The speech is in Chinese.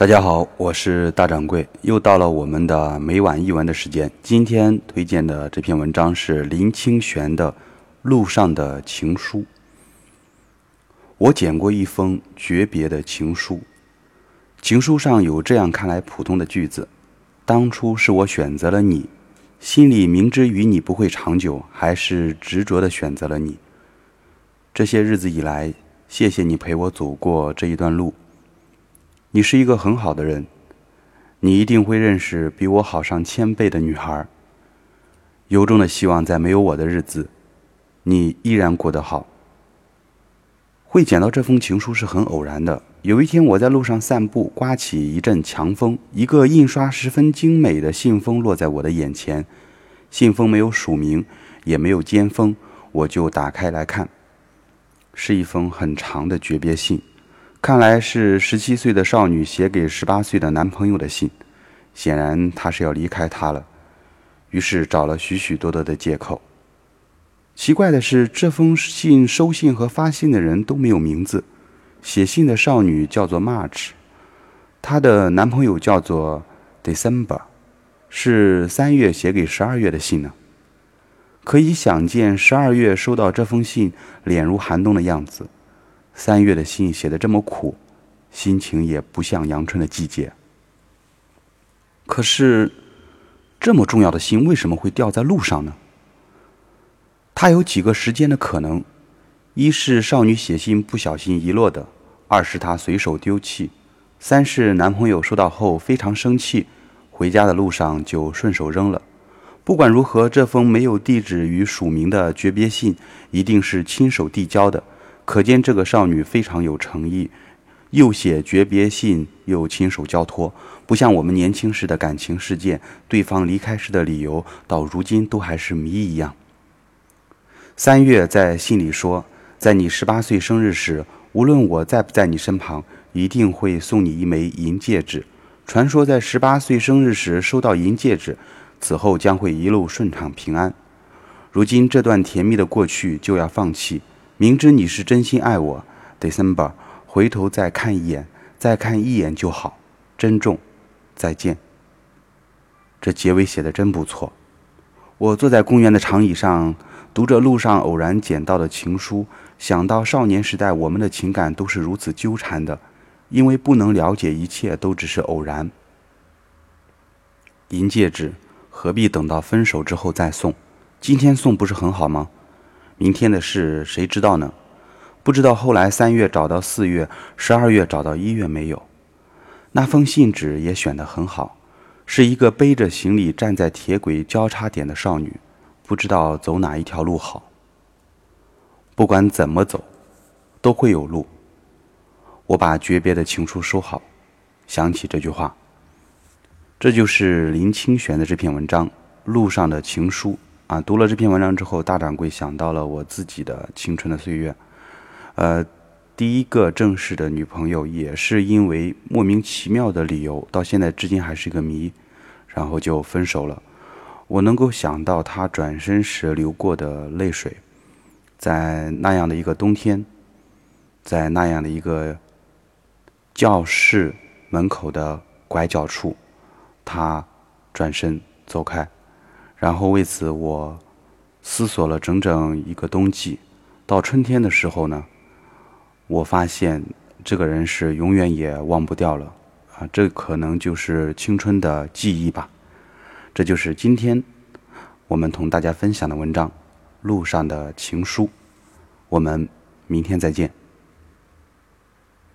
大家好，我是大掌柜，又到了我们的每晚一文的时间。今天推荐的这篇文章是林清玄的《路上的情书》。我捡过一封诀别的情书，情书上有这样看来普通的句子：“当初是我选择了你，心里明知与你不会长久，还是执着的选择了你。这些日子以来，谢谢你陪我走过这一段路。”你是一个很好的人，你一定会认识比我好上千倍的女孩。由衷的希望在没有我的日子，你依然过得好。会捡到这封情书是很偶然的。有一天我在路上散步，刮起一阵强风，一个印刷十分精美的信封落在我的眼前。信封没有署名，也没有尖封，我就打开来看，是一封很长的诀别信。看来是十七岁的少女写给十八岁的男朋友的信，显然他是要离开他了，于是找了许许多多的借口。奇怪的是，这封信收信和发信的人都没有名字，写信的少女叫做 March，她的男朋友叫做 December，是三月写给十二月的信呢。可以想见，十二月收到这封信，脸如寒冬的样子。三月的信写的这么苦，心情也不像阳春的季节。可是，这么重要的信为什么会掉在路上呢？它有几个时间的可能：一是少女写信不小心遗落的；二是她随手丢弃；三是男朋友收到后非常生气，回家的路上就顺手扔了。不管如何，这封没有地址与署名的诀别信一定是亲手递交的。可见这个少女非常有诚意，又写诀别信，又亲手交托，不像我们年轻时的感情事件，对方离开时的理由到如今都还是谜一样。三月在信里说，在你十八岁生日时，无论我在不在你身旁，一定会送你一枚银戒指。传说在十八岁生日时收到银戒指，此后将会一路顺畅平安。如今这段甜蜜的过去就要放弃。明知你是真心爱我，December，回头再看一眼，再看一眼就好。珍重，再见。这结尾写的真不错。我坐在公园的长椅上，读着路上偶然捡到的情书，想到少年时代我们的情感都是如此纠缠的，因为不能了解一切都只是偶然。银戒指何必等到分手之后再送？今天送不是很好吗？明天的事谁知道呢？不知道后来三月找到四月，十二月找到一月没有？那封信纸也选得很好，是一个背着行李站在铁轨交叉点的少女，不知道走哪一条路好。不管怎么走，都会有路。我把诀别的情书收好，想起这句话。这就是林清玄的这篇文章《路上的情书》。啊，读了这篇文章之后，大掌柜想到了我自己的青春的岁月。呃，第一个正式的女朋友也是因为莫名其妙的理由，到现在至今还是一个谜，然后就分手了。我能够想到她转身时流过的泪水，在那样的一个冬天，在那样的一个教室门口的拐角处，她转身走开。然后为此，我思索了整整一个冬季。到春天的时候呢，我发现这个人是永远也忘不掉了啊！这可能就是青春的记忆吧。这就是今天我们同大家分享的文章《路上的情书》。我们明天再见。